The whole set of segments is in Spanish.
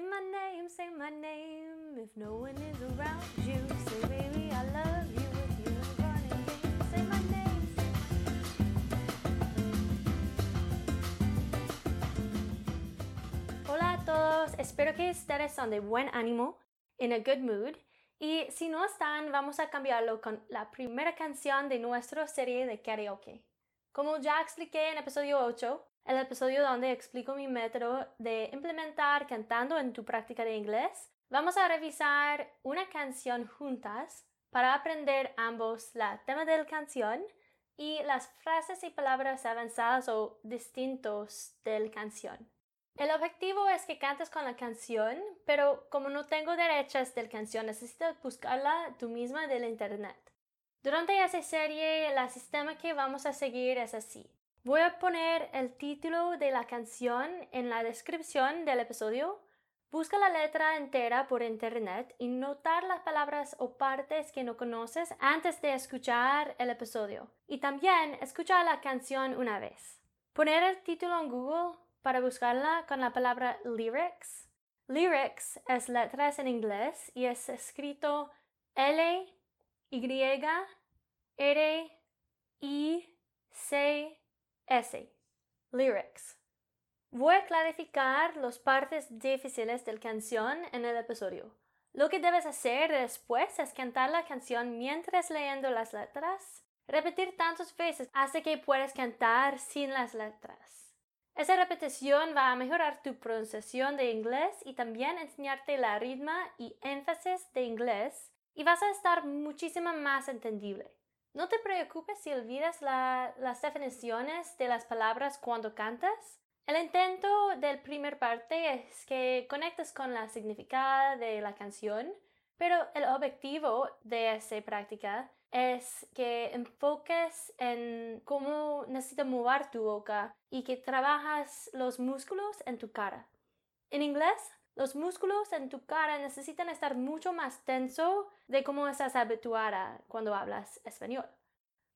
Say my name, say my name. If no one is around you, say baby I love you. If you say my name. Hola a todos, espero que ustedes son de buen ánimo, in a good mood. Y si no están, vamos a cambiarlo con la primera canción de nuestra serie de karaoke. Como ya expliqué en episodio 8, el episodio donde explico mi método de implementar cantando en tu práctica de inglés, vamos a revisar una canción juntas para aprender ambos la tema de la canción y las frases y palabras avanzadas o distintos de la canción. El objetivo es que cantes con la canción, pero como no tengo derechos de la canción, necesitas buscarla tú misma del internet. Durante esa serie, el sistema que vamos a seguir es así. Voy a poner el título de la canción en la descripción del episodio. Busca la letra entera por internet y notar las palabras o partes que no conoces antes de escuchar el episodio. Y también escucha la canción una vez. Poner el título en Google para buscarla con la palabra lyrics. Lyrics es letras en inglés y es escrito L, Y, R, I, C, S. Lyrics. Voy a clarificar las partes difíciles de la canción en el episodio. Lo que debes hacer después es cantar la canción mientras leyendo las letras, repetir tantas veces hasta que puedas cantar sin las letras. Esa repetición va a mejorar tu pronunciación de inglés y también enseñarte la ritmo y énfasis de inglés y vas a estar muchísimo más entendible. No te preocupes si olvidas las definiciones de las palabras cuando cantas. El intento del primer parte es que conectes con la significado de la canción, pero el objetivo de esa práctica es que enfoques en cómo necesitas mover tu boca y que trabajas los músculos en tu cara. En inglés, los músculos en tu cara necesitan estar mucho más tenso de cómo estás habituada cuando hablas español.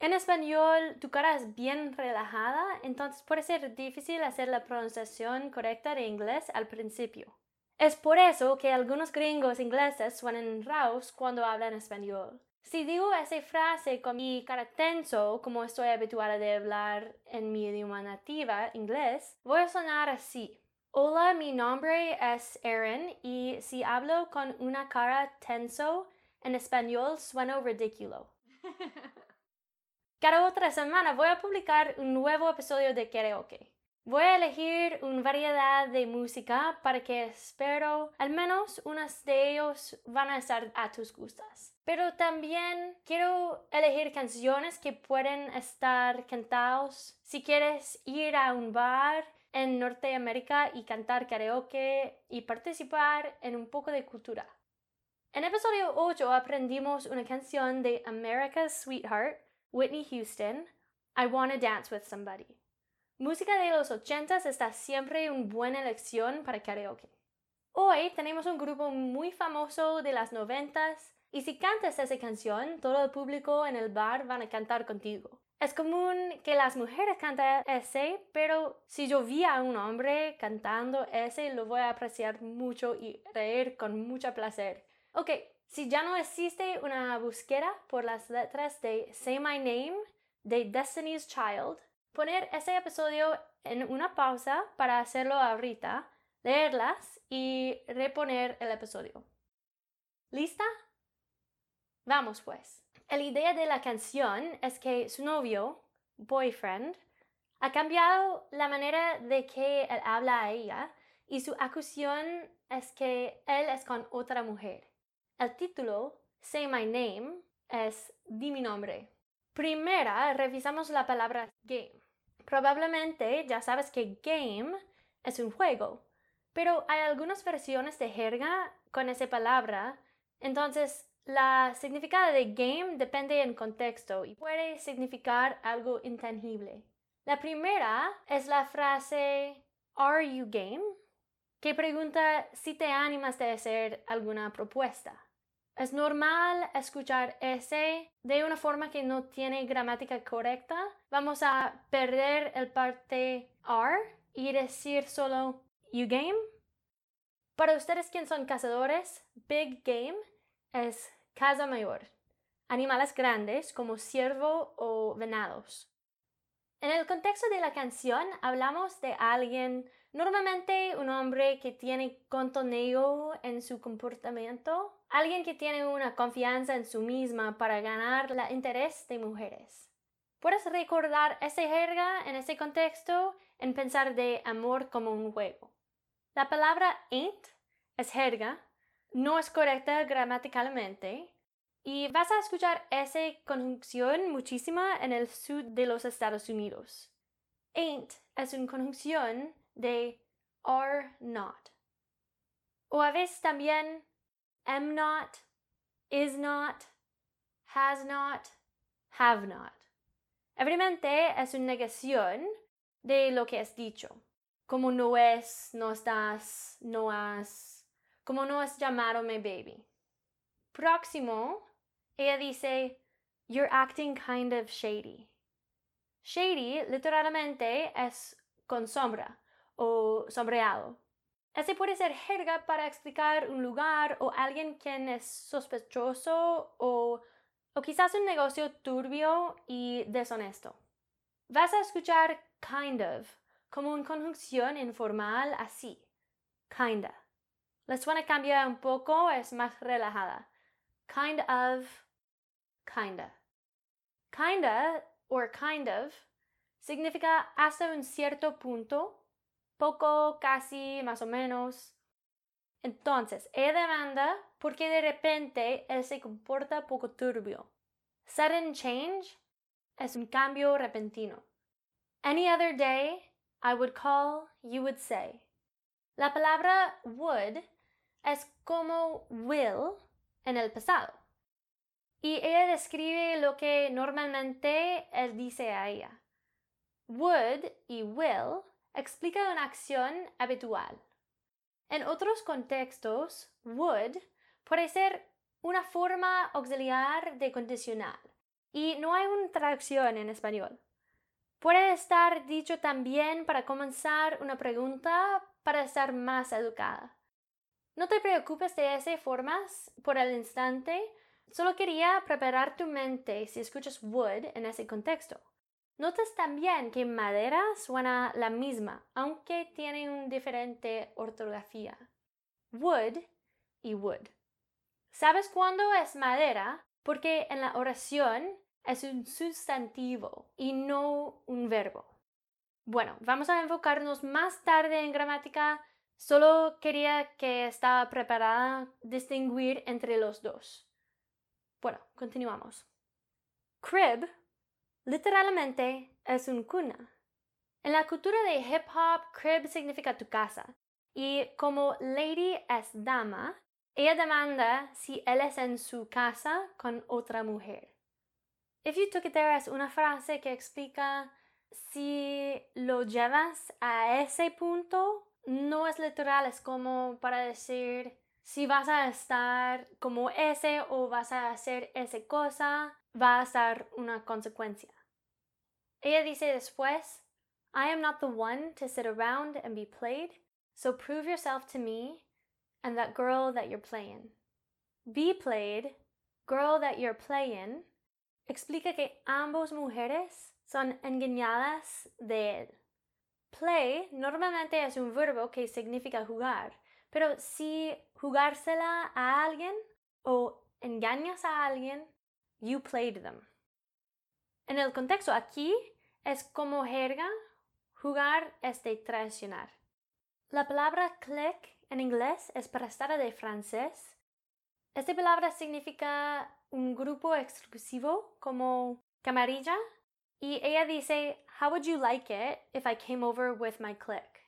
En español, tu cara es bien relajada, entonces puede ser difícil hacer la pronunciación correcta de inglés al principio. Es por eso que algunos gringos ingleses suenan raros cuando hablan español. Si digo esa frase con mi cara tenso, como estoy habituada de hablar en mi idioma nativa, inglés, voy a sonar así. Hola, mi nombre es Erin y si hablo con una cara tenso, en español sueno ridículo. Cada otra semana voy a publicar un nuevo episodio de karaoke. Voy a elegir una variedad de música para que espero al menos unas de ellos van a estar a tus gustos. Pero también quiero elegir canciones que pueden estar cantados si quieres ir a un bar en Norteamérica y cantar karaoke y participar en un poco de cultura. En episodio 8 aprendimos una canción de America's Sweetheart, Whitney Houston, I Wanna Dance with Somebody. Música de los ochentas está siempre una buena elección para karaoke. Hoy tenemos un grupo muy famoso de las noventas y si cantas esa canción, todo el público en el bar van a cantar contigo. Es común que las mujeres canten ese, pero si yo vi a un hombre cantando ese, lo voy a apreciar mucho y reír con mucho placer. Ok, si ya no existe una búsqueda por las letras de Say My Name de Destiny's Child, poner ese episodio en una pausa para hacerlo ahorita, leerlas y reponer el episodio. ¿Lista? Vamos pues. La idea de la canción es que su novio, boyfriend, ha cambiado la manera de que él habla a ella y su acusación es que él es con otra mujer. El título, Say My Name, es Di mi nombre. Primera, revisamos la palabra game. Probablemente ya sabes que game es un juego, pero hay algunas versiones de jerga con esa palabra, entonces la significado de game depende en contexto y puede significar algo intangible. La primera es la frase Are you game? que pregunta si te animas de hacer alguna propuesta. Es normal escuchar ese de una forma que no tiene gramática correcta. Vamos a perder el parte are y decir solo you game. Para ustedes quienes son cazadores, big game es casa mayor, animales grandes como ciervo o venados. En el contexto de la canción hablamos de alguien, normalmente un hombre que tiene contoneo en su comportamiento, alguien que tiene una confianza en su misma para ganar el interés de mujeres. Puedes recordar ese jerga en ese contexto en pensar de amor como un juego. La palabra ain't es jerga, no es correcta gramaticalmente, y vas a escuchar esa conjunción muchísima en el sur de los Estados Unidos. Ain't es una conjunción de are not. O a veces también am not, is not, has not, have not. Evidentemente es una negación de lo que es dicho, como no es, no estás, no has, como no has llamado mi baby. Próximo ella dice, You're acting kind of shady. Shady literalmente es con sombra o sombreado. Ese puede ser jerga para explicar un lugar o alguien quien es sospechoso o, o quizás un negocio turbio y deshonesto. Vas a escuchar kind of como una conjunción informal así. Kinda. La suena cambia un poco, es más relajada. Kind of kinda. Kinda or kind of significa hasta un cierto punto, poco, casi, más o menos. Entonces, ella demanda porque de repente él se comporta poco turbio. Sudden change es un cambio repentino. Any other day, I would call, you would say. La palabra would es como will en el pasado. Y ella describe lo que normalmente él dice a ella. Would y will explica una acción habitual. En otros contextos, would puede ser una forma auxiliar de condicional y no hay una traducción en español. Puede estar dicho también para comenzar una pregunta para estar más educada. No te preocupes de esas formas por el instante, Solo quería preparar tu mente si escuchas wood en ese contexto. Notas también que madera suena la misma, aunque tiene una diferente ortografía. Wood y wood. ¿Sabes cuándo es madera? Porque en la oración es un sustantivo y no un verbo. Bueno, vamos a enfocarnos más tarde en gramática. Solo quería que estaba preparada distinguir entre los dos. Bueno, continuamos. Crib literalmente es un cuna. En la cultura de hip hop, crib significa tu casa. Y como Lady es dama, ella demanda si él es en su casa con otra mujer. If you took it there es una frase que explica si lo llevas a ese punto, no es literal, es como para decir si vas a estar como ese o vas a hacer esa cosa, va a ser una consecuencia. Ella dice después, I am not the one to sit around and be played, so prove yourself to me and that girl that you're playing. Be played, girl that you're playing, explica que ambos mujeres son engañadas de él. Play normalmente es un verbo que significa jugar, pero si jugársela a alguien o engañas a alguien, you played them. En el contexto aquí es como jerga, jugar es de traicionar. La palabra click en inglés es prestada de francés. Esta palabra significa un grupo exclusivo como camarilla y ella dice, How would you like it if I came over with my clique?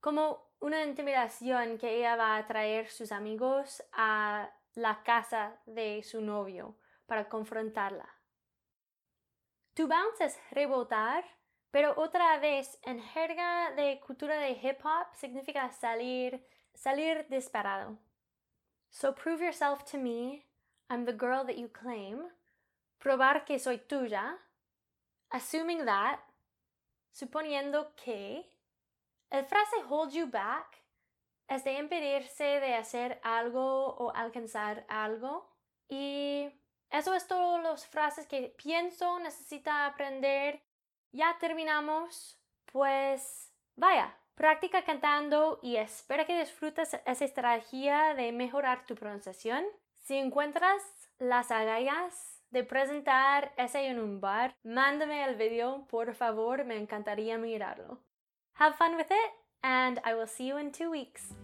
Como una intimidación que ella va a traer sus amigos a la casa de su novio para confrontarla. To bounce es rebotar, pero otra vez en jerga de cultura de hip hop significa salir, salir disparado. So prove yourself to me, I'm the girl that you claim, probar que soy tuya, assuming that, suponiendo que, el frase hold you back es de impedirse de hacer algo o alcanzar algo. Y eso es todas las frases que pienso necesita aprender. Ya terminamos. Pues vaya, practica cantando y espero que disfrutes esa estrategia de mejorar tu pronunciación. Si encuentras las agallas de presentar ese en un bar, mándame el video, por favor, me encantaría mirarlo. Have fun with it, and I will see you in two weeks.